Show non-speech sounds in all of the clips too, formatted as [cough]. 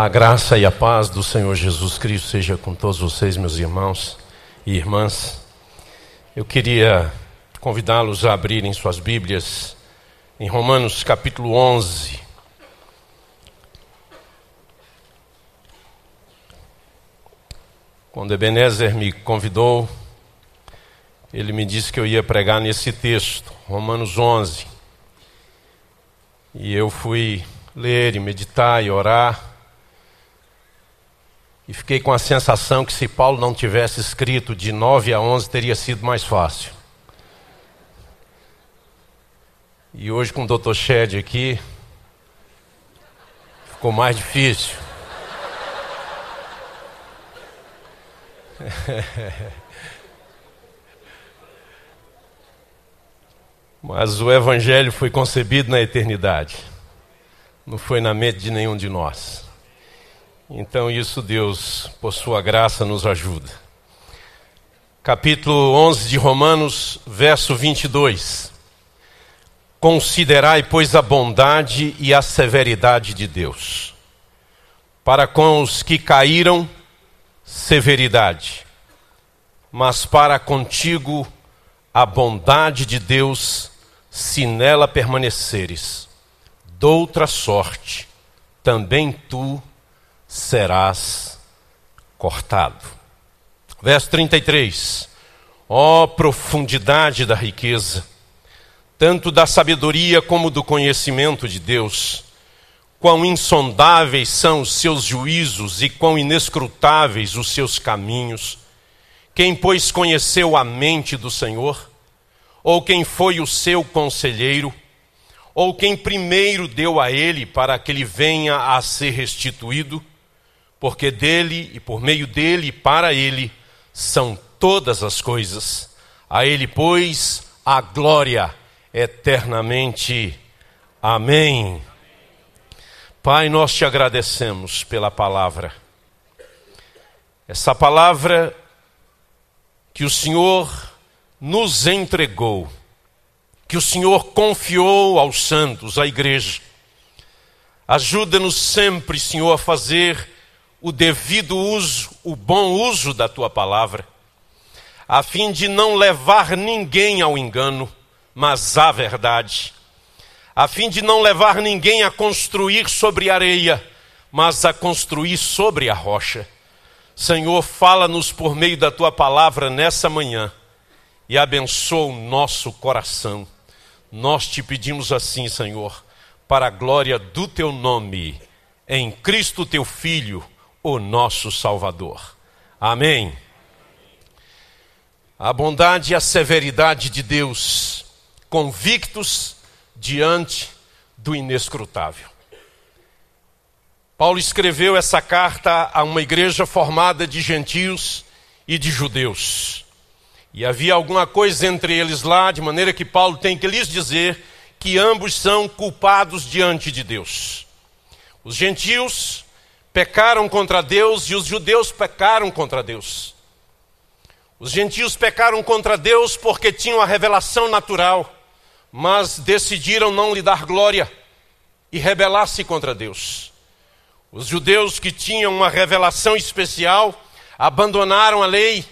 A graça e a paz do Senhor Jesus Cristo seja com todos vocês, meus irmãos e irmãs. Eu queria convidá-los a abrirem suas Bíblias em Romanos capítulo 11. Quando Ebenezer me convidou, ele me disse que eu ia pregar nesse texto, Romanos 11. E eu fui ler e meditar e orar. E fiquei com a sensação que se Paulo não tivesse escrito de 9 a 11 teria sido mais fácil. E hoje com o Dr. Shed aqui ficou mais difícil. [laughs] Mas o Evangelho foi concebido na eternidade, não foi na mente de nenhum de nós. Então, isso Deus, por Sua graça, nos ajuda. Capítulo 11 de Romanos, verso 22. Considerai, pois, a bondade e a severidade de Deus. Para com os que caíram, severidade, mas para contigo, a bondade de Deus, se nela permaneceres. Doutra sorte, também tu serás cortado. Verso 33. Ó oh, profundidade da riqueza, tanto da sabedoria como do conhecimento de Deus. Quão insondáveis são os seus juízos e quão inescrutáveis os seus caminhos. Quem, pois, conheceu a mente do Senhor? Ou quem foi o seu conselheiro? Ou quem primeiro deu a ele para que ele venha a ser restituído? Porque dele e por meio dele e para ele são todas as coisas. A ele, pois, a glória eternamente. Amém. Pai, nós te agradecemos pela palavra. Essa palavra que o Senhor nos entregou, que o Senhor confiou aos santos, à igreja. Ajuda-nos sempre, Senhor, a fazer o devido uso, o bom uso da tua palavra, a fim de não levar ninguém ao engano, mas à verdade, a fim de não levar ninguém a construir sobre areia, mas a construir sobre a rocha Senhor, fala-nos por meio da tua palavra nessa manhã e abençoa o nosso coração. Nós te pedimos assim, Senhor, para a glória do teu nome, em Cristo teu Filho, o nosso Salvador. Amém. A bondade e a severidade de Deus, convictos diante do inescrutável. Paulo escreveu essa carta a uma igreja formada de gentios e de judeus. E havia alguma coisa entre eles lá, de maneira que Paulo tem que lhes dizer que ambos são culpados diante de Deus. Os gentios pecaram contra Deus e os judeus pecaram contra Deus. Os gentios pecaram contra Deus porque tinham a revelação natural, mas decidiram não lhe dar glória e rebelar-se contra Deus. Os judeus que tinham uma revelação especial abandonaram a lei,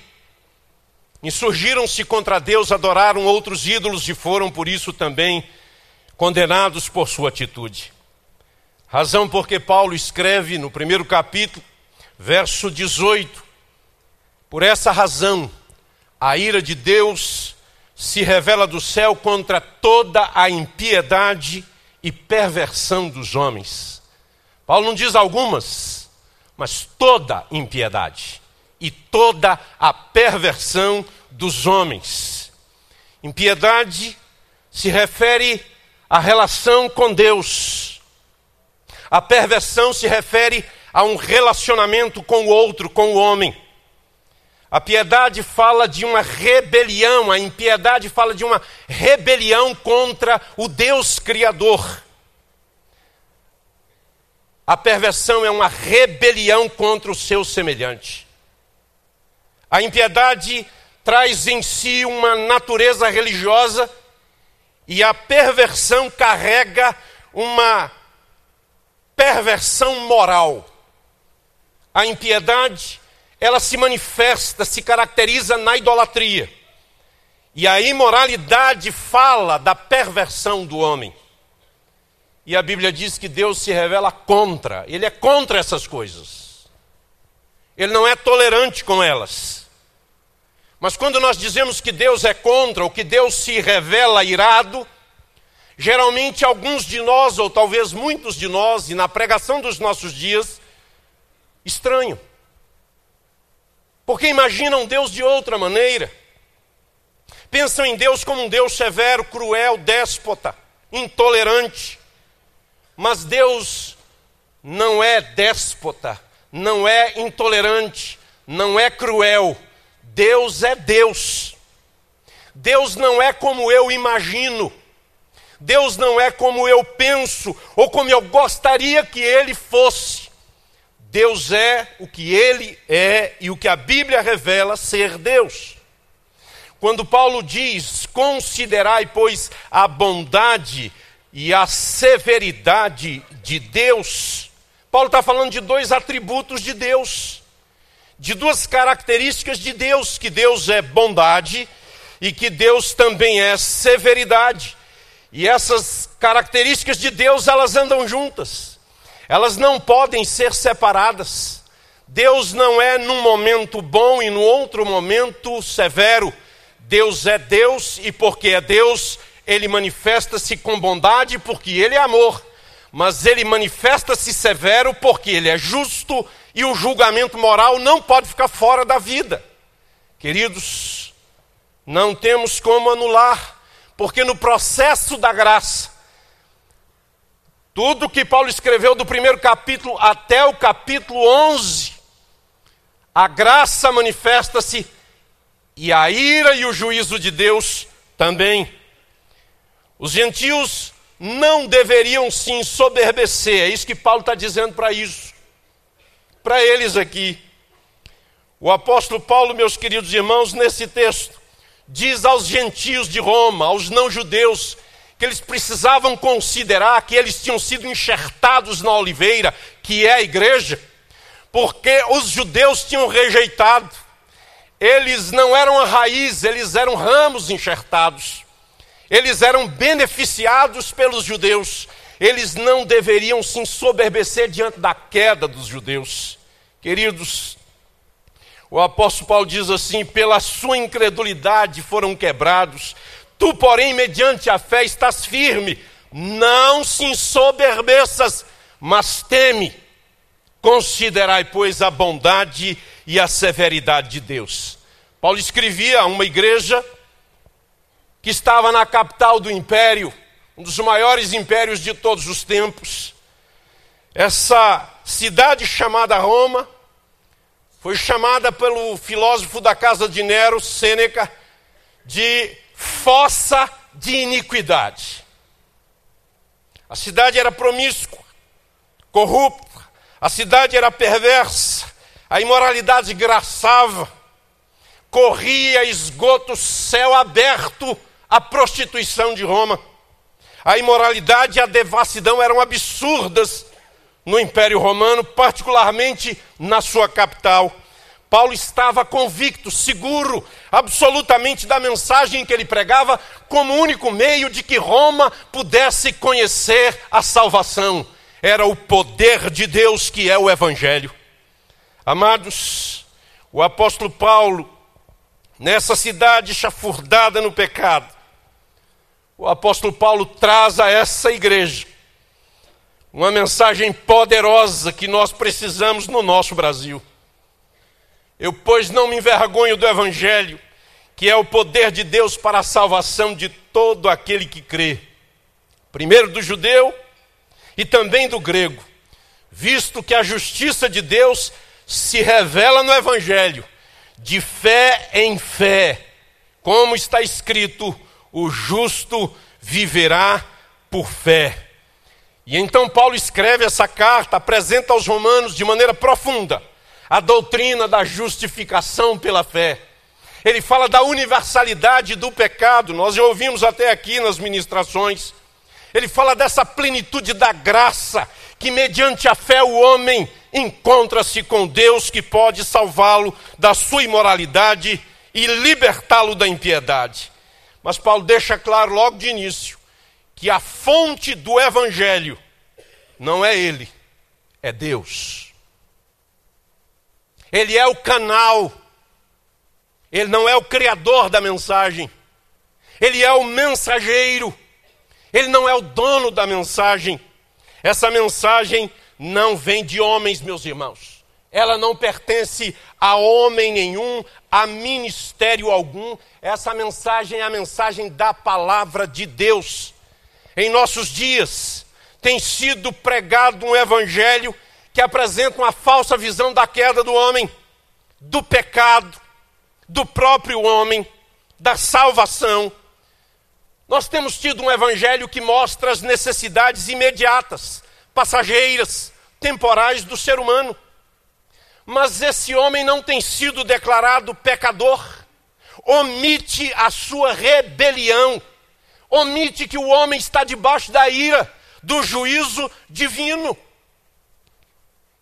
insurgiram-se contra Deus, adoraram outros ídolos e foram por isso também condenados por sua atitude. Razão porque Paulo escreve no primeiro capítulo, verso 18: Por essa razão, a ira de Deus se revela do céu contra toda a impiedade e perversão dos homens Paulo não diz algumas, mas toda impiedade e toda a perversão dos homens. Impiedade se refere à relação com Deus. A perversão se refere a um relacionamento com o outro, com o homem. A piedade fala de uma rebelião, a impiedade fala de uma rebelião contra o Deus Criador. A perversão é uma rebelião contra o seu semelhante. A impiedade traz em si uma natureza religiosa e a perversão carrega uma perversão moral. a impiedade, ela se manifesta, se caracteriza na idolatria. E a imoralidade fala da perversão do homem. E a Bíblia diz que Deus se revela contra, ele é contra essas coisas. Ele não é tolerante com elas. Mas quando nós dizemos que Deus é contra, ou que Deus se revela irado, geralmente alguns de nós, ou talvez muitos de nós, e na pregação dos nossos dias, estranham. Porque imaginam Deus de outra maneira. Pensam em Deus como um Deus severo, cruel, déspota, intolerante. Mas Deus não é déspota, não é intolerante, não é cruel. Deus é Deus. Deus não é como eu imagino. Deus não é como eu penso ou como eu gostaria que ele fosse. Deus é o que ele é e o que a Bíblia revela ser Deus. Quando Paulo diz: Considerai, pois, a bondade e a severidade de Deus, Paulo está falando de dois atributos de Deus, de duas características de Deus: que Deus é bondade e que Deus também é severidade. E essas características de Deus, elas andam juntas, elas não podem ser separadas. Deus não é num momento bom e no outro momento severo. Deus é Deus e porque é Deus, ele manifesta-se com bondade porque ele é amor, mas ele manifesta-se severo porque ele é justo e o julgamento moral não pode ficar fora da vida. Queridos, não temos como anular, porque no processo da graça, tudo que Paulo escreveu do primeiro capítulo até o capítulo 11, a graça manifesta-se e a ira e o juízo de Deus também. Os gentios não deveriam se ensoberbecer, é isso que Paulo está dizendo para isso, para eles aqui. O apóstolo Paulo, meus queridos irmãos, nesse texto, diz aos gentios de Roma, aos não-judeus, que eles precisavam considerar que eles tinham sido enxertados na oliveira, que é a igreja, porque os judeus tinham rejeitado eles não eram a raiz, eles eram ramos enxertados. Eles eram beneficiados pelos judeus. Eles não deveriam se ensoberbecer diante da queda dos judeus. Queridos, o apóstolo Paulo diz assim: pela sua incredulidade foram quebrados. Tu, porém, mediante a fé estás firme. Não se ensoberbeças, mas teme. Considerai, pois, a bondade e a severidade de Deus. Paulo escrevia a uma igreja que estava na capital do império, um dos maiores impérios de todos os tempos. Essa cidade chamada Roma foi chamada pelo filósofo da casa de Nero, Sêneca, de fossa de iniquidade. A cidade era promíscua, corrupta, a cidade era perversa, a imoralidade graçava, corria esgoto céu aberto a prostituição de Roma. A imoralidade e a devassidão eram absurdas no Império Romano, particularmente na sua capital. Paulo estava convicto, seguro, absolutamente da mensagem que ele pregava, como único meio de que Roma pudesse conhecer a salvação. Era o poder de Deus que é o Evangelho. Amados, o apóstolo Paulo, nessa cidade chafurdada no pecado, o apóstolo Paulo traz a essa igreja uma mensagem poderosa que nós precisamos no nosso Brasil. Eu, pois, não me envergonho do Evangelho, que é o poder de Deus para a salvação de todo aquele que crê, primeiro do judeu e também do grego, visto que a justiça de Deus se revela no Evangelho, de fé em fé, como está escrito: o justo viverá por fé. E então Paulo escreve essa carta, apresenta aos romanos de maneira profunda a doutrina da justificação pela fé. Ele fala da universalidade do pecado, nós já ouvimos até aqui nas ministrações. Ele fala dessa plenitude da graça, que mediante a fé o homem encontra-se com Deus que pode salvá-lo da sua imoralidade e libertá-lo da impiedade. Mas Paulo deixa claro logo de início que a fonte do evangelho não é ele, é Deus. Ele é o canal, ele não é o criador da mensagem, ele é o mensageiro, ele não é o dono da mensagem. Essa mensagem não vem de homens, meus irmãos. Ela não pertence a homem nenhum, a ministério algum. Essa mensagem é a mensagem da palavra de Deus. Em nossos dias, tem sido pregado um evangelho que apresenta uma falsa visão da queda do homem, do pecado, do próprio homem, da salvação. Nós temos tido um evangelho que mostra as necessidades imediatas, passageiras, temporais do ser humano. Mas esse homem não tem sido declarado pecador, omite a sua rebelião, omite que o homem está debaixo da ira, do juízo divino,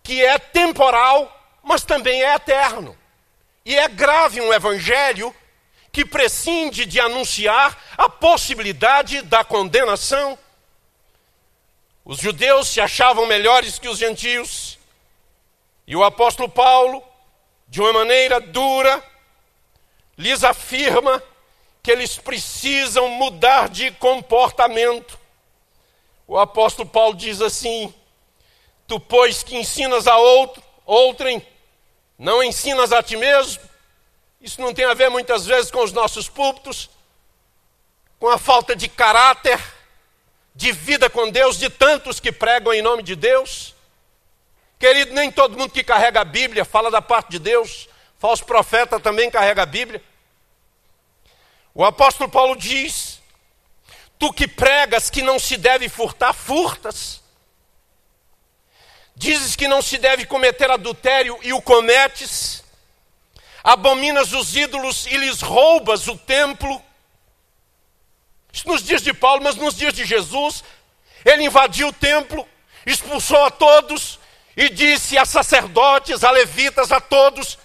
que é temporal, mas também é eterno. E é grave um evangelho que prescinde de anunciar a possibilidade da condenação. Os judeus se achavam melhores que os gentios. E o apóstolo Paulo, de uma maneira dura, lhes afirma que eles precisam mudar de comportamento. O apóstolo Paulo diz assim: Tu, pois que ensinas a outro, outrem, não ensinas a ti mesmo. Isso não tem a ver muitas vezes com os nossos púlpitos, com a falta de caráter, de vida com Deus, de tantos que pregam em nome de Deus. Querido, nem todo mundo que carrega a Bíblia fala da parte de Deus. Falso profeta também carrega a Bíblia. O apóstolo Paulo diz: Tu que pregas que não se deve furtar, furtas. Dizes que não se deve cometer adultério e o cometes. Abominas os ídolos e lhes roubas o templo. Isso nos dias de Paulo, mas nos dias de Jesus, ele invadiu o templo, expulsou a todos e disse a sacerdotes, a levitas, a todos: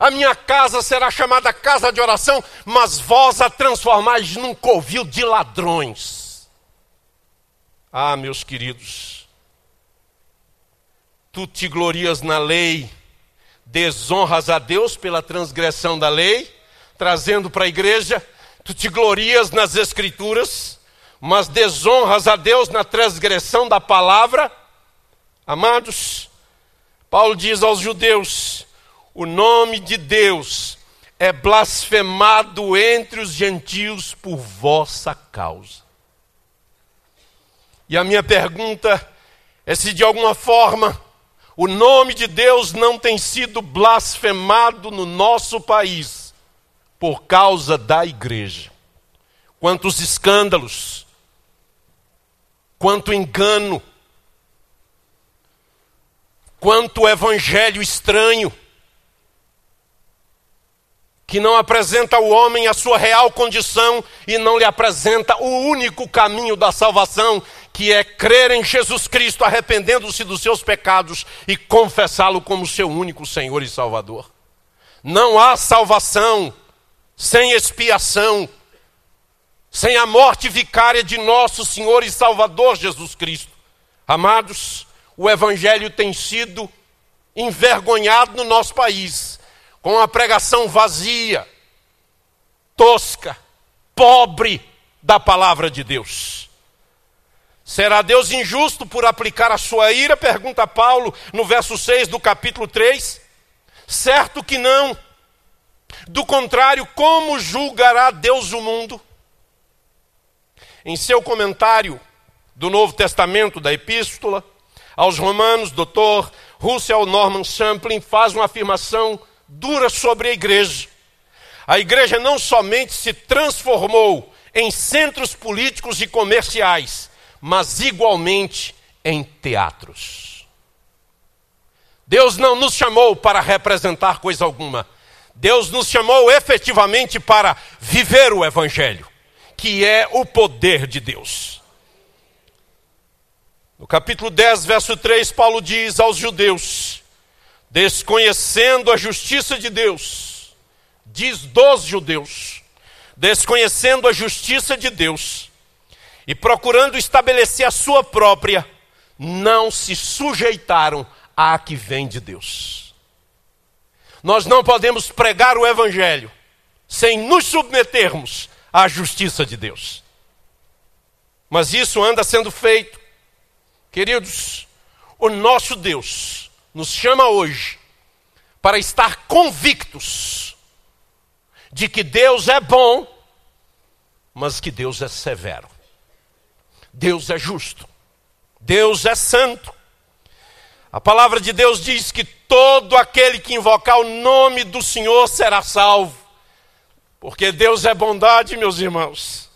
a minha casa será chamada casa de oração, mas vós a transformais num covil de ladrões. Ah, meus queridos, tu te glorias na lei, desonras a Deus pela transgressão da lei, trazendo para a igreja, tu te glorias nas escrituras, mas desonras a Deus na transgressão da palavra. Amados, Paulo diz aos judeus: o nome de Deus é blasfemado entre os gentios por vossa causa. E a minha pergunta é se de alguma forma o nome de Deus não tem sido blasfemado no nosso país por causa da igreja. Quantos escândalos, quanto engano, quanto evangelho estranho que não apresenta ao homem a sua real condição e não lhe apresenta o único caminho da salvação, que é crer em Jesus Cristo, arrependendo-se dos seus pecados e confessá-lo como seu único Senhor e Salvador. Não há salvação sem expiação, sem a morte vicária de nosso Senhor e Salvador Jesus Cristo. Amados, o Evangelho tem sido envergonhado no nosso país com a pregação vazia, tosca, pobre da palavra de Deus. Será Deus injusto por aplicar a sua ira? Pergunta Paulo no verso 6 do capítulo 3. Certo que não. Do contrário, como julgará Deus o mundo? Em seu comentário do Novo Testamento, da Epístola aos Romanos, doutor Russell Norman Champlin faz uma afirmação dura sobre a igreja. A igreja não somente se transformou em centros políticos e comerciais, mas igualmente em teatros. Deus não nos chamou para representar coisa alguma. Deus nos chamou efetivamente para viver o Evangelho, que é o poder de Deus. No capítulo 10, verso 3, Paulo diz aos judeus: desconhecendo a justiça de Deus, diz dos judeus, desconhecendo a justiça de Deus e procurando estabelecer a sua própria, não se sujeitaram à que vem de Deus. Nós não podemos pregar o Evangelho sem nos submetermos à justiça de Deus. Mas isso anda sendo feito. Queridos, o nosso Deus nos chama hoje para estar convictos de que Deus é bom, mas que Deus é severo. Deus é justo. Deus é santo. A palavra de Deus diz que todo aquele que invocar o nome do Senhor será salvo. Porque Deus é bondade, meus irmãos.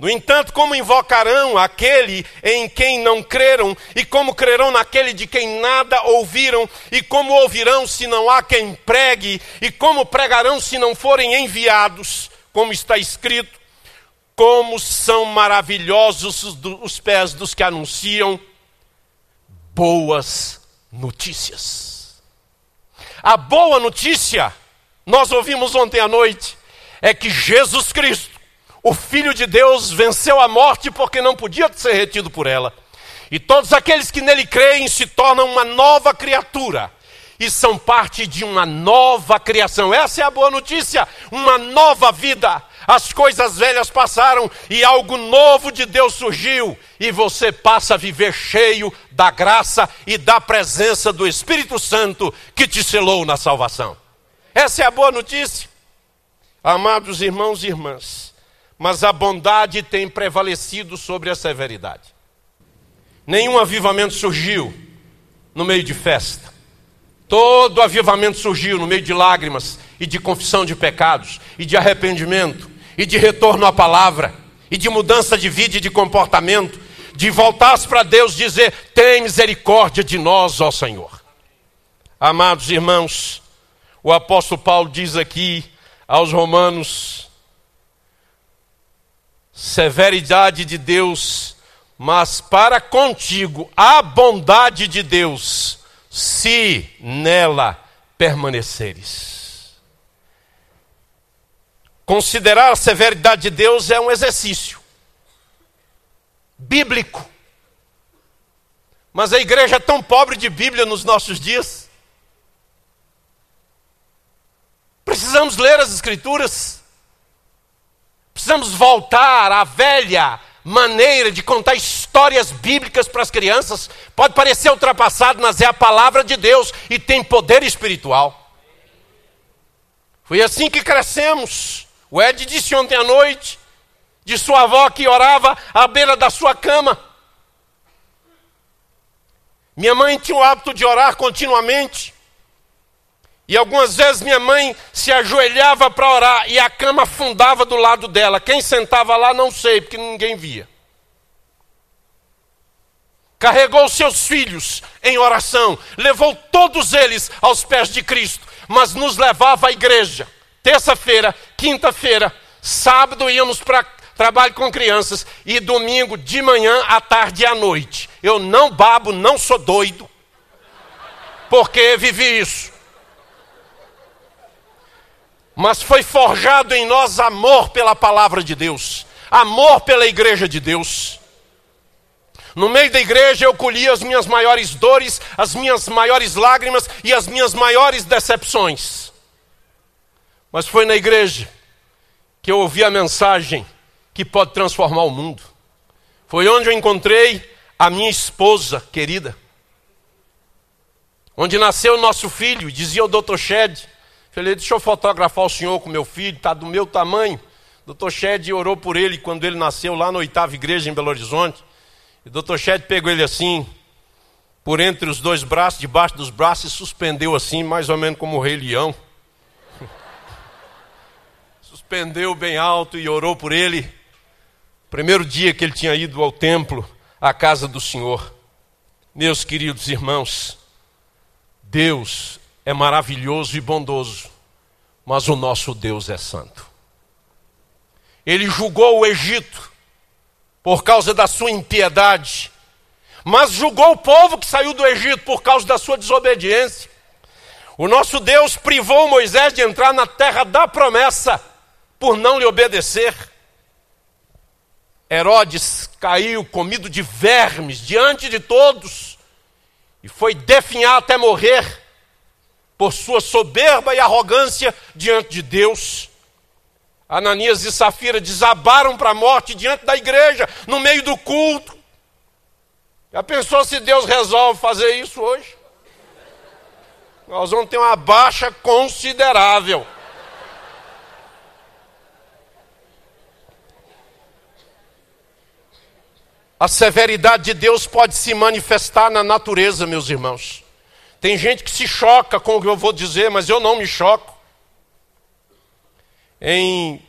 No entanto, como invocarão aquele em quem não creram, e como crerão naquele de quem nada ouviram, e como ouvirão se não há quem pregue, e como pregarão se não forem enviados, como está escrito: como são maravilhosos os pés dos que anunciam boas notícias. A boa notícia, nós ouvimos ontem à noite, é que Jesus Cristo, o Filho de Deus, venceu a morte porque não podia ser retido por ela. E todos aqueles que nele creem se tornam uma nova criatura e são parte de uma nova criação. Essa é a boa notícia, uma nova vida. As coisas velhas passaram e algo novo de Deus surgiu, e você passa a viver cheio da graça e da presença do Espírito Santo que te selou na salvação. Essa é a boa notícia. Amados irmãos e irmãs, mas a bondade tem prevalecido sobre a severidade. Nenhum avivamento surgiu no meio de festa. Todo avivamento surgiu no meio de lágrimas e de confissão de pecados e de arrependimento e de retorno à palavra e de mudança de vida e de comportamento, de voltar para Deus dizer: "Tem misericórdia de nós, ó Senhor". Amados irmãos, o apóstolo Paulo diz aqui aos Romanos: severidade de Deus, mas para contigo a bondade de Deus, se nela permaneceres. Considerar a severidade de Deus é um exercício bíblico. Mas a igreja é tão pobre de Bíblia nos nossos dias. Precisamos ler as Escrituras. Precisamos voltar à velha maneira de contar histórias bíblicas para as crianças. Pode parecer ultrapassado, mas é a palavra de Deus e tem poder espiritual. Foi assim que crescemos. O Ed disse ontem à noite de sua avó que orava à beira da sua cama. Minha mãe tinha o hábito de orar continuamente. E algumas vezes minha mãe se ajoelhava para orar e a cama afundava do lado dela. Quem sentava lá não sei, porque ninguém via. Carregou seus filhos em oração, levou todos eles aos pés de Cristo, mas nos levava à igreja. Terça-feira, quinta-feira, sábado íamos para trabalho com crianças e domingo de manhã, à tarde e à noite. Eu não babo, não sou doido, porque vivi isso mas foi forjado em nós amor pela palavra de Deus, amor pela igreja de Deus. No meio da igreja eu colhi as minhas maiores dores, as minhas maiores lágrimas e as minhas maiores decepções. Mas foi na igreja que eu ouvi a mensagem que pode transformar o mundo. Foi onde eu encontrei a minha esposa querida. Onde nasceu nosso filho, dizia o Dr. Shed, Falei, deixa eu fotografar o senhor com meu filho, está do meu tamanho. Doutor Shed orou por ele quando ele nasceu lá na oitava igreja em Belo Horizonte. E doutor Shed pegou ele assim, por entre os dois braços, debaixo dos braços, e suspendeu assim, mais ou menos como o rei leão. [laughs] suspendeu bem alto e orou por ele. Primeiro dia que ele tinha ido ao templo, à casa do Senhor. Meus queridos irmãos, Deus é maravilhoso e bondoso, mas o nosso Deus é santo. Ele julgou o Egito por causa da sua impiedade, mas julgou o povo que saiu do Egito por causa da sua desobediência. O nosso Deus privou Moisés de entrar na terra da promessa por não lhe obedecer. Herodes caiu comido de vermes diante de todos e foi definhar até morrer por sua soberba e arrogância diante de Deus. Ananias e Safira desabaram para a morte diante da igreja, no meio do culto. Já pensou se Deus resolve fazer isso hoje? Nós vamos ter uma baixa considerável. A severidade de Deus pode se manifestar na natureza, meus irmãos. Tem gente que se choca com o que eu vou dizer, mas eu não me choco. Em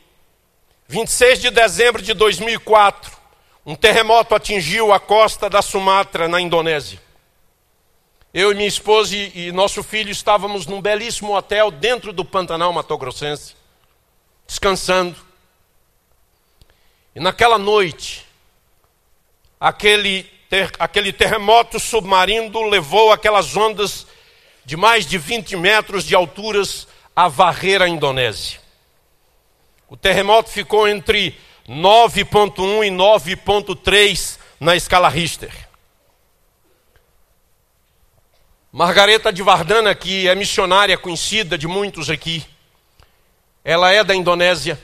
26 de dezembro de 2004, um terremoto atingiu a costa da Sumatra, na Indonésia. Eu e minha esposa e, nosso filho estávamos num belíssimo hotel dentro do Pantanal Mato Grossense, descansando. E naquela noite, aquele, ter, aquele terremoto submarino levou aquelas ondas de mais de 20 metros de alturas a varrer a Indonésia. O terremoto ficou entre 9.1 e 9.3 na escala Richter. Margareta de Vardana, que é missionária conhecida de muitos aqui, ela é da Indonésia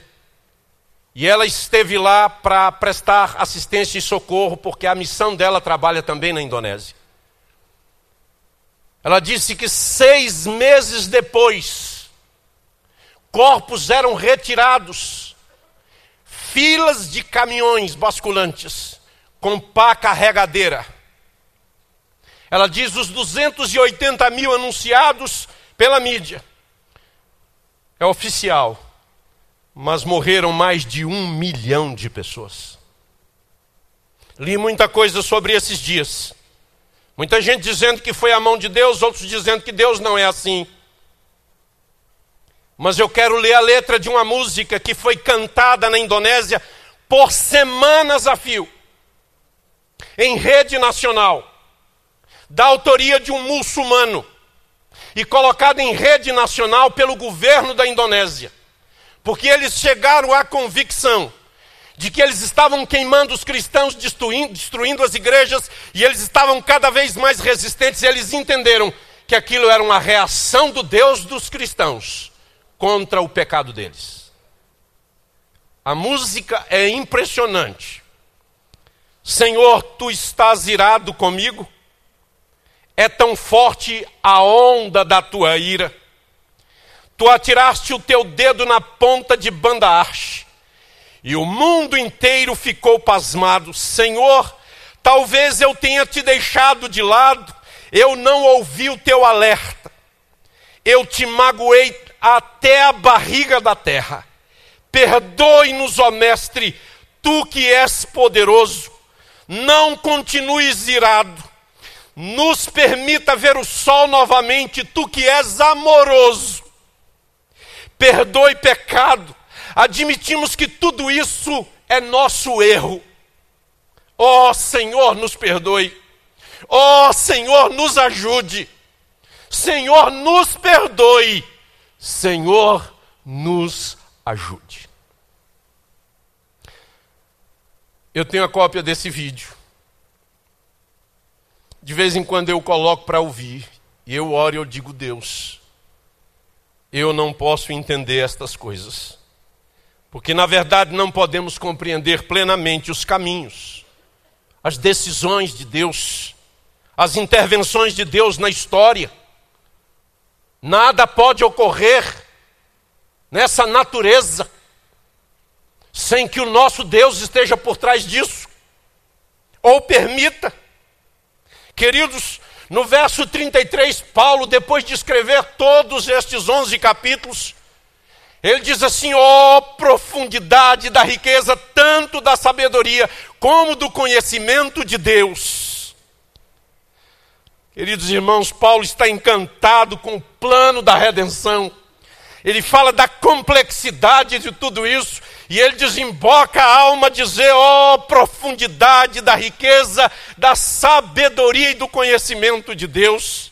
e ela esteve lá para prestar assistência e socorro, porque a missão dela trabalha também na Indonésia. Ela disse que seis meses depois, corpos eram retirados, filas de caminhões basculantes com pá carregadeira. Ela diz os 280 mil anunciados pela mídia. É oficial, mas morreram mais de um milhão de pessoas. Li muita coisa sobre esses dias. Muita gente dizendo que foi a mão de Deus, outros dizendo que Deus não é assim. Mas eu quero ler a letra de uma música que foi cantada na Indonésia por semanas a fio, em rede nacional, da autoria de um muçulmano, e colocada em rede nacional pelo governo da Indonésia, porque eles chegaram à convicção de que eles estavam queimando os cristãos, destruindo, destruindo as igrejas, e eles estavam cada vez mais resistentes, eles entenderam que aquilo era uma reação do Deus dos cristãos contra o pecado deles. A música é impressionante. Senhor, tu estás irado comigo? É tão forte a onda da tua ira. Tu atiraste o teu dedo na ponta de Bandaarche, e o mundo inteiro ficou pasmado. Senhor, talvez eu tenha te deixado de lado, eu não ouvi o teu alerta. Eu te magoei até a barriga da terra. Perdoe-nos, ó Mestre, tu que és poderoso, não continues irado, nos permita ver o sol novamente, tu que és amoroso. Perdoe pecado, admitimos que tudo isso é nosso erro. Ó oh, Senhor, nos perdoe. Ó oh, Senhor, nos ajude. Senhor, nos perdoe Senhor, nos ajude. Eu tenho a cópia desse vídeo. De vez em quando eu coloco para ouvir, e eu oro e eu digo: Deus, eu não posso entender estas coisas, porque na verdade não podemos compreender plenamente os caminhos, as decisões de Deus, as intervenções de Deus na história. Nada pode ocorrer nessa natureza sem que o nosso Deus esteja por trás disso, ou permita. Queridos, no verso 33, Paulo, depois de escrever todos estes 11 capítulos, ele diz assim: ó oh, profundidade da riqueza, tanto da sabedoria como do conhecimento de Deus. Queridos irmãos, Paulo está encantado com o plano da redenção. Ele fala da complexidade de tudo isso E ele desemboca a alma dizer: ó oh, profundidade da riqueza, da sabedoria e do conhecimento de Deus.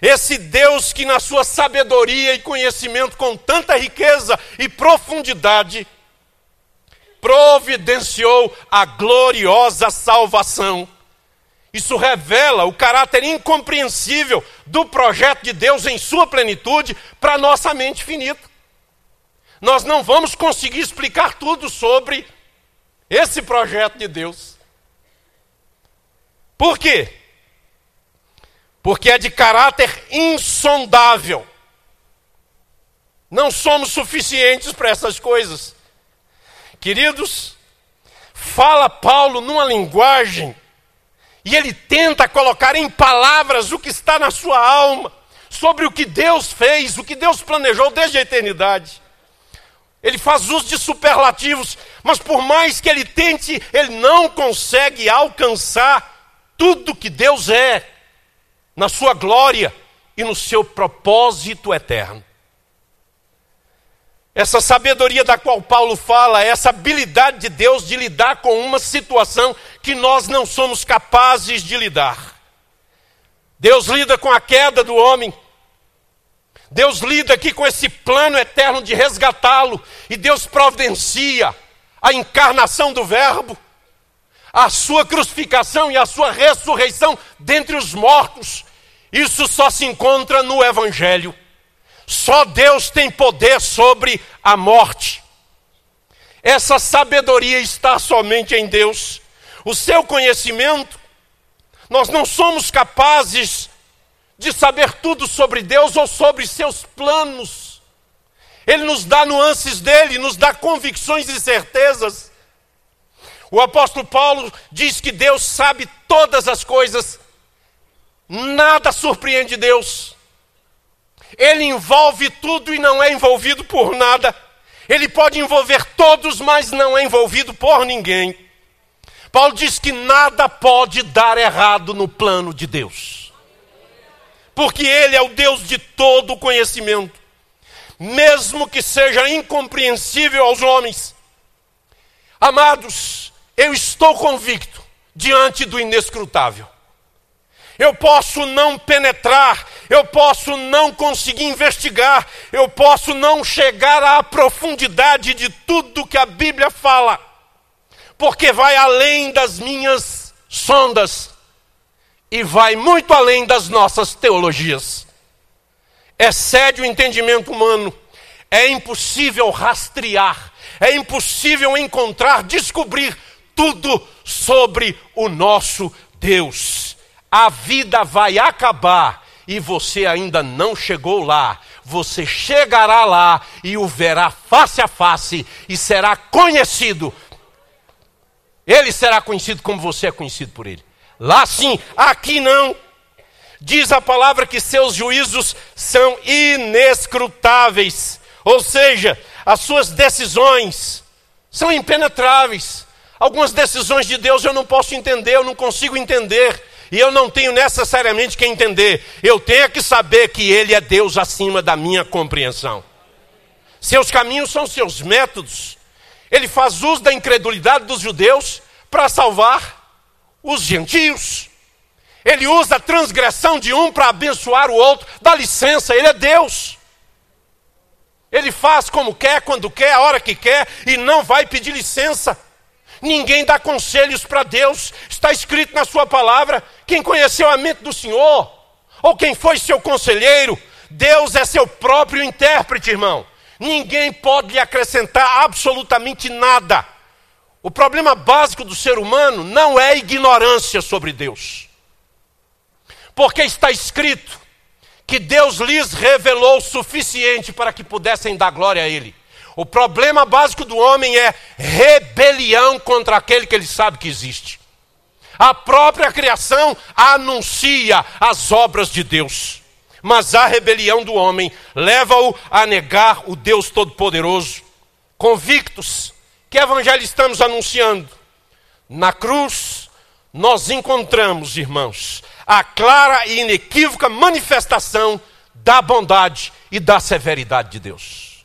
Esse Deus que, na sua sabedoria e conhecimento, com tanta riqueza e profundidade, providenciou a gloriosa salvação. Isso revela o caráter incompreensível do projeto de Deus em sua plenitude para nossa mente finita. Nós não vamos conseguir explicar tudo sobre esse projeto de Deus. Por quê? Porque é de caráter insondável. Não somos suficientes para essas coisas. Queridos, fala Paulo numa linguagem e ele tenta colocar em palavras o que está na sua alma, sobre o que Deus fez, o que Deus planejou desde a eternidade. Ele faz uso de superlativos, mas por mais que ele tente, ele não consegue alcançar tudo que Deus é, na sua glória e no seu propósito eterno. Essa sabedoria da qual Paulo fala, essa habilidade de Deus de lidar com uma situação que nós não somos capazes de lidar. Deus lida com a queda do homem. Deus lida aqui com esse plano eterno de resgatá-lo. E Deus providencia a encarnação do Verbo, a sua crucificação e a sua ressurreição dentre os mortos. Isso só se encontra no Evangelho. Só Deus tem poder sobre a morte. Essa sabedoria está somente em Deus. O seu conhecimento, nós não somos capazes de saber tudo sobre Deus ou sobre seus planos. Ele nos dá nuances dele, nos dá convicções e certezas. O apóstolo Paulo diz que Deus sabe todas as coisas, nada surpreende Deus. Ele envolve tudo e não é envolvido por nada. Ele pode envolver todos, mas não é envolvido por ninguém. Paulo diz que nada pode dar errado no plano de Deus. Porque Ele é o Deus de todo conhecimento. Mesmo que seja incompreensível aos homens. Amados, eu estou convicto diante do inescrutável. Eu posso não penetrar, eu posso não conseguir investigar, eu posso não chegar à profundidade de tudo que a Bíblia fala, porque vai além das minhas sondas e vai muito além das nossas teologias. Excede o entendimento humano, é impossível rastrear, é impossível encontrar, descobrir tudo sobre o nosso Deus a vida vai acabar e você ainda não chegou lá. Você chegará lá e o verá face a face e será conhecido. Ele será conhecido como você é conhecido por ele. Lá sim, aqui não. Diz a palavra que seus juízos são inescrutáveis. Ou seja, as suas decisões são impenetráveis. Algumas decisões de Deus eu não posso entender, eu não consigo entender. E eu não tenho necessariamente que entender, eu tenho que saber que Ele é Deus acima da minha compreensão. Seus caminhos são seus métodos. Ele faz uso da incredulidade dos judeus para salvar os gentios. Ele usa a transgressão de um para abençoar o outro. Dá licença, ele é Deus. Ele faz como quer, quando quer, a hora que quer e não vai pedir licença. Ninguém dá conselhos para Deus. Está escrito na sua palavra: quem conheceu a mente do Senhor, ou quem foi seu conselheiro, Deus é seu próprio intérprete, irmão. Ninguém pode lhe acrescentar absolutamente nada. O problema básico do ser humano não é ignorância sobre Deus. Porque está escrito que Deus lhes revelou o suficiente para que pudessem dar glória a Ele. O problema básico do homem é rebelião contra aquele que ele sabe que existe. A própria criação anuncia as obras de Deus, mas a rebelião do homem leva-o a negar o Deus Todo-Poderoso. Convictos, que evangelho estamos anunciando? Na cruz, nós encontramos, irmãos, a clara e inequívoca manifestação da bondade e da severidade de Deus.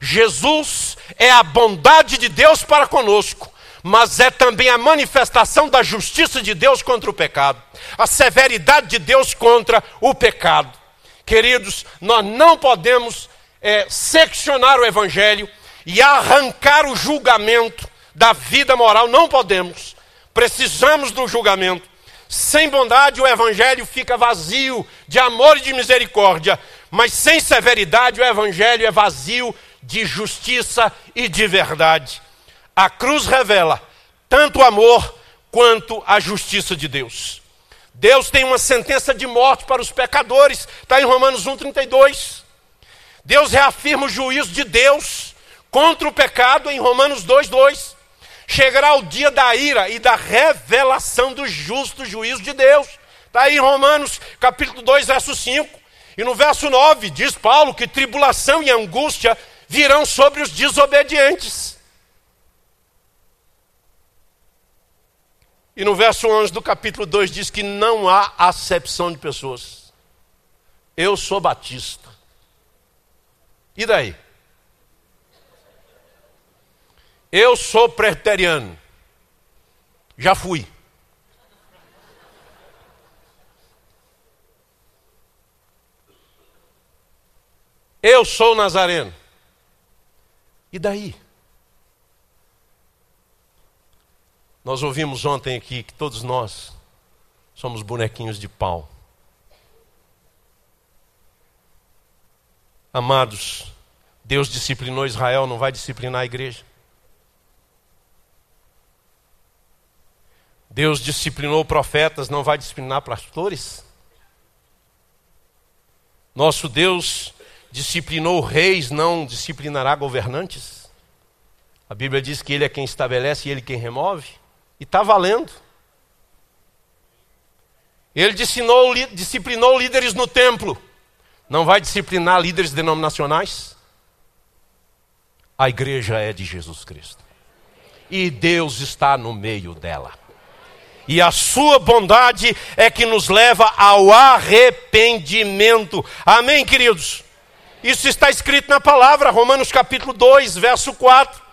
Jesus é a bondade de Deus para conosco, mas é também a manifestação da justiça de Deus contra o pecado, a severidade de Deus contra o pecado. Queridos, nós não podemos é, seccionar o Evangelho e arrancar o julgamento da vida moral, não podemos. Precisamos do julgamento. Sem bondade, o Evangelho fica vazio de amor e de misericórdia, mas sem severidade, o Evangelho é vazio de justiça e de verdade. A cruz revela tanto o amor quanto a justiça de Deus. Deus tem uma sentença de morte para os pecadores, está em Romanos 1,32. Deus reafirma o juízo de Deus contra o pecado em Romanos 2,2. Chegará o dia da ira e da revelação do justo juízo de Deus. Está aí em Romanos capítulo 2, verso 5. E no verso 9 diz Paulo que tribulação e angústia virão sobre os desobedientes. E no verso 11 do capítulo 2 diz que não há acepção de pessoas. Eu sou batista. E daí? Eu sou presbiteriano. Já fui. Eu sou nazareno. E daí? Nós ouvimos ontem aqui que todos nós somos bonequinhos de pau. Amados, Deus disciplinou Israel, não vai disciplinar a igreja. Deus disciplinou profetas, não vai disciplinar pastores. Nosso Deus disciplinou reis, não disciplinará governantes. A Bíblia diz que Ele é quem estabelece e Ele quem remove. E está valendo. Ele disciplinou, disciplinou líderes no templo. Não vai disciplinar líderes denominacionais? A igreja é de Jesus Cristo. E Deus está no meio dela. E a sua bondade é que nos leva ao arrependimento. Amém, queridos? Isso está escrito na palavra, Romanos capítulo 2, verso 4.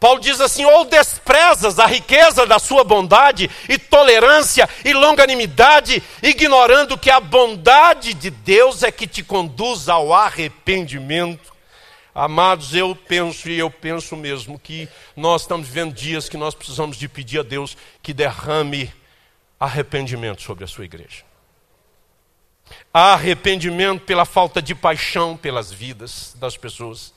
Paulo diz assim: ou desprezas a riqueza da sua bondade e tolerância e longanimidade, ignorando que a bondade de Deus é que te conduz ao arrependimento. Amados, eu penso e eu penso mesmo que nós estamos vivendo dias que nós precisamos de pedir a Deus que derrame arrependimento sobre a sua igreja. Arrependimento pela falta de paixão pelas vidas das pessoas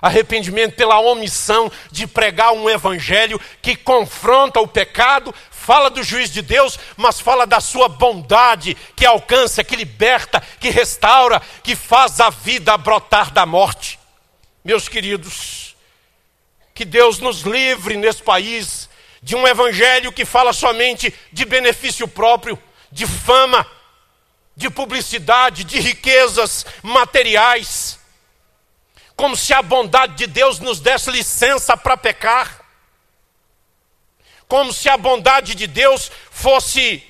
arrependimento pela omissão de pregar um evangelho que confronta o pecado, fala do juiz de Deus, mas fala da sua bondade que alcança, que liberta, que restaura, que faz a vida brotar da morte. Meus queridos, que Deus nos livre nesse país de um evangelho que fala somente de benefício próprio, de fama, de publicidade, de riquezas materiais como se a bondade de Deus nos desse licença para pecar, como se a bondade de Deus fosse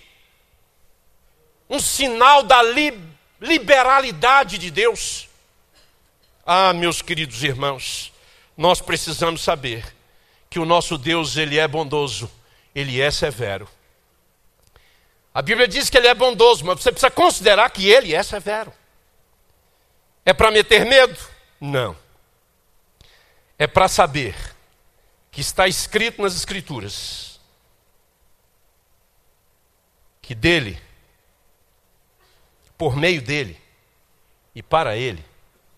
um sinal da li liberalidade de Deus. Ah, meus queridos irmãos, nós precisamos saber que o nosso Deus, ele é bondoso, ele é severo. A Bíblia diz que ele é bondoso, mas você precisa considerar que ele é severo. É para meter medo? Não. É para saber que está escrito nas Escrituras que dele, por meio dele e para ele,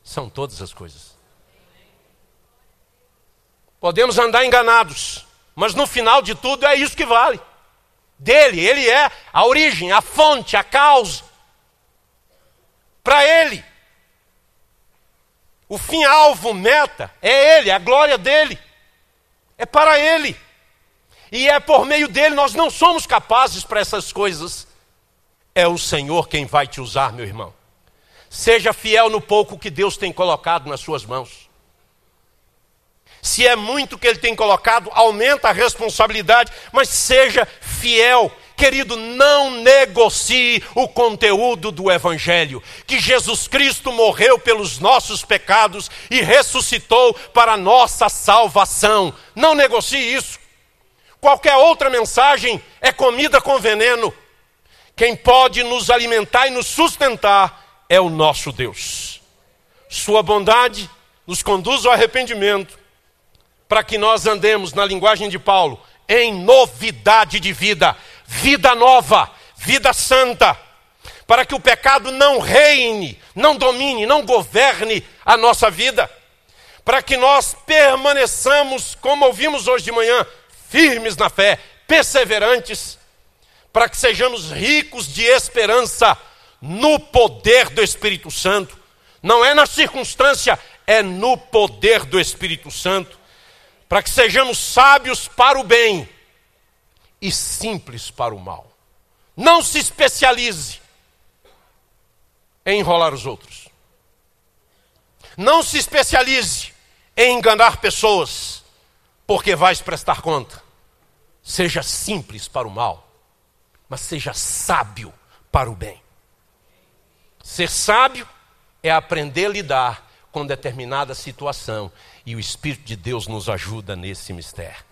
são todas as coisas. Podemos andar enganados, mas no final de tudo é isso que vale. Dele, ele é a origem, a fonte, a causa. Para ele, o fim alvo, meta, é Ele, é a glória dele. É para Ele. E é por meio dele, nós não somos capazes para essas coisas. É o Senhor quem vai te usar, meu irmão. Seja fiel no pouco que Deus tem colocado nas suas mãos. Se é muito que Ele tem colocado, aumenta a responsabilidade, mas seja fiel, Querido, não negocie o conteúdo do Evangelho, que Jesus Cristo morreu pelos nossos pecados e ressuscitou para nossa salvação. Não negocie isso. Qualquer outra mensagem é comida com veneno. Quem pode nos alimentar e nos sustentar é o nosso Deus. Sua bondade nos conduz ao arrependimento, para que nós andemos, na linguagem de Paulo, em novidade de vida, vida nova, vida santa, para que o pecado não reine, não domine, não governe a nossa vida, para que nós permaneçamos, como ouvimos hoje de manhã, firmes na fé, perseverantes, para que sejamos ricos de esperança no poder do Espírito Santo. Não é na circunstância, é no poder do Espírito Santo. Para que sejamos sábios para o bem e simples para o mal. Não se especialize em enrolar os outros. Não se especialize em enganar pessoas, porque vais prestar conta. Seja simples para o mal mas seja sábio para o bem. Ser sábio é aprender a lidar com determinada situação e o Espírito de Deus nos ajuda nesse mistério.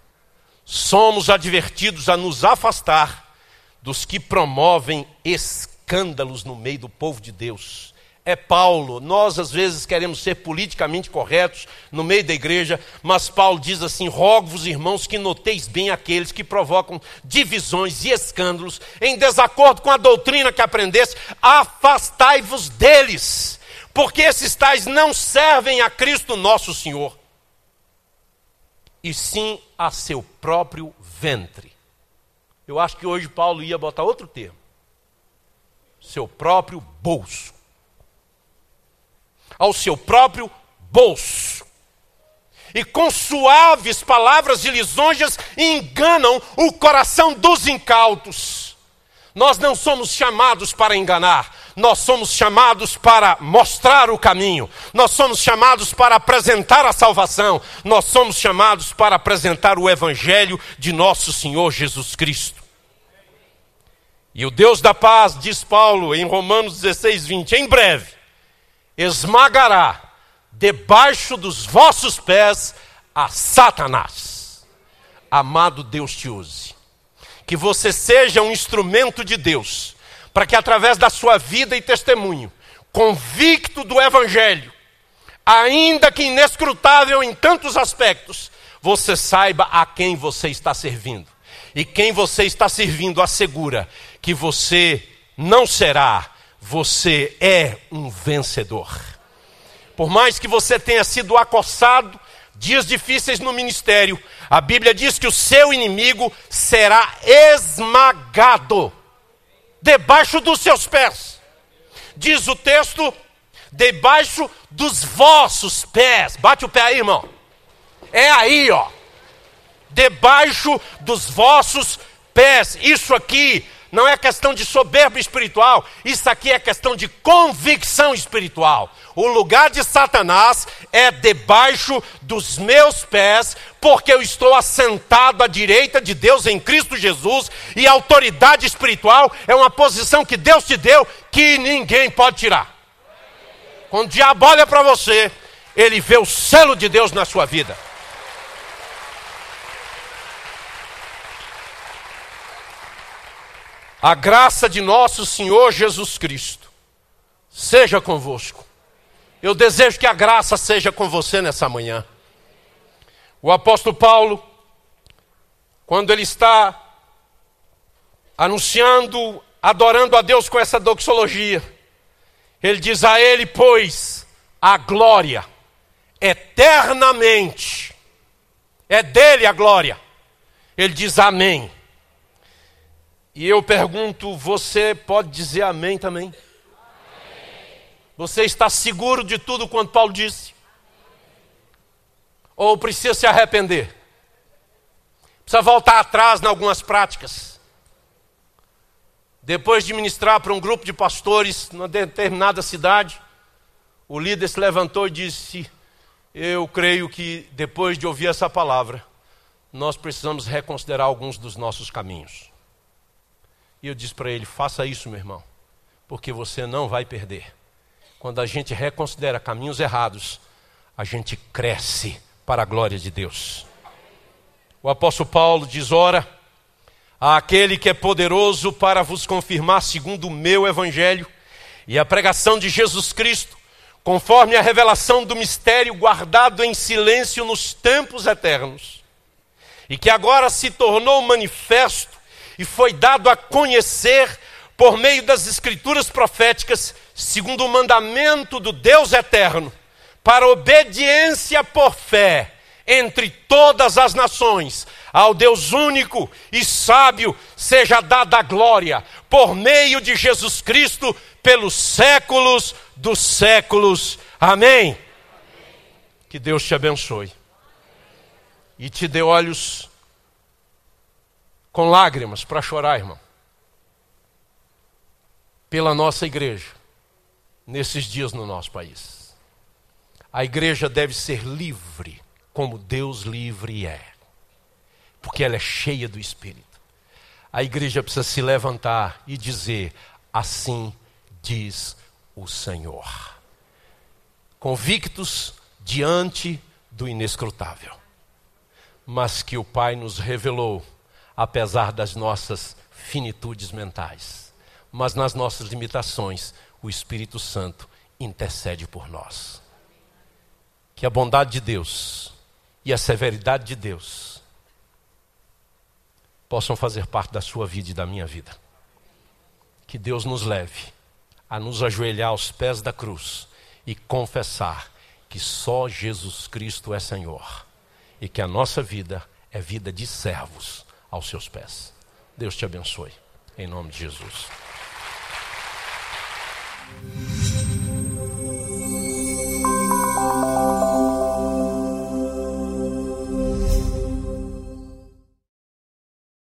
Somos advertidos a nos afastar dos que promovem escândalos no meio do povo de Deus é Paulo. Nós, às vezes, queremos ser politicamente corretos no meio da igreja, mas Paulo diz assim: rogo-vos, irmãos, que noteis bem aqueles que provocam divisões e escândalos em desacordo com a doutrina que aprendeste, afastai-vos deles, porque esses tais não servem a Cristo nosso Senhor, e sim a seu próprio ventre. Eu acho que hoje Paulo ia botar outro termo: seu próprio bolso ao seu próprio bolso. E com suaves palavras de lisonjas enganam o coração dos incautos. Nós não somos chamados para enganar, nós somos chamados para mostrar o caminho, nós somos chamados para apresentar a salvação, nós somos chamados para apresentar o Evangelho de nosso Senhor Jesus Cristo. E o Deus da paz, diz Paulo em Romanos 16, 20, em breve esmagará debaixo dos vossos pés a Satanás. Amado Deus te use. Que você seja um instrumento de Deus, para que através da sua vida e testemunho, convicto do Evangelho, ainda que inescrutável em tantos aspectos, você saiba a quem você está servindo. E quem você está servindo assegura que você não será você é um vencedor. Por mais que você tenha sido acossado, dias difíceis no ministério, a Bíblia diz que o seu inimigo será esmagado debaixo dos seus pés. Diz o texto, debaixo dos vossos pés. Bate o pé aí, irmão. É aí, ó. Debaixo dos vossos pés. Isso aqui não é questão de soberba espiritual, isso aqui é questão de convicção espiritual. O lugar de Satanás é debaixo dos meus pés, porque eu estou assentado à direita de Deus em Cristo Jesus, e a autoridade espiritual é uma posição que Deus te deu que ninguém pode tirar. Quando o diabo olha para você, ele vê o selo de Deus na sua vida. A graça de nosso Senhor Jesus Cristo seja convosco. Eu desejo que a graça seja com você nessa manhã. O apóstolo Paulo, quando ele está anunciando, adorando a Deus com essa doxologia, ele diz a ele, pois, a glória eternamente é dele a glória. Ele diz amém. E eu pergunto, você pode dizer amém também? Você está seguro de tudo quanto Paulo disse? Ou precisa se arrepender? Precisa voltar atrás em algumas práticas? Depois de ministrar para um grupo de pastores numa determinada cidade, o líder se levantou e disse: Eu creio que depois de ouvir essa palavra, nós precisamos reconsiderar alguns dos nossos caminhos. E eu disse para ele: faça isso, meu irmão, porque você não vai perder. Quando a gente reconsidera caminhos errados, a gente cresce para a glória de Deus. O apóstolo Paulo diz: ora, àquele que é poderoso para vos confirmar segundo o meu evangelho e a pregação de Jesus Cristo, conforme a revelação do mistério guardado em silêncio nos tempos eternos, e que agora se tornou manifesto e foi dado a conhecer por meio das escrituras proféticas, segundo o mandamento do Deus eterno, para obediência por fé entre todas as nações, ao Deus único e sábio seja dada a glória, por meio de Jesus Cristo, pelos séculos dos séculos. Amém. Que Deus te abençoe e te dê olhos com lágrimas para chorar, irmão, pela nossa igreja, nesses dias no nosso país. A igreja deve ser livre, como Deus livre é, porque ela é cheia do Espírito. A igreja precisa se levantar e dizer: Assim diz o Senhor. Convictos diante do inescrutável, mas que o Pai nos revelou, apesar das nossas finitudes mentais, mas nas nossas limitações, o Espírito Santo intercede por nós. Que a bondade de Deus e a severidade de Deus possam fazer parte da sua vida e da minha vida. Que Deus nos leve a nos ajoelhar aos pés da cruz e confessar que só Jesus Cristo é Senhor e que a nossa vida é vida de servos aos seus pés. Deus te abençoe, em nome de Jesus.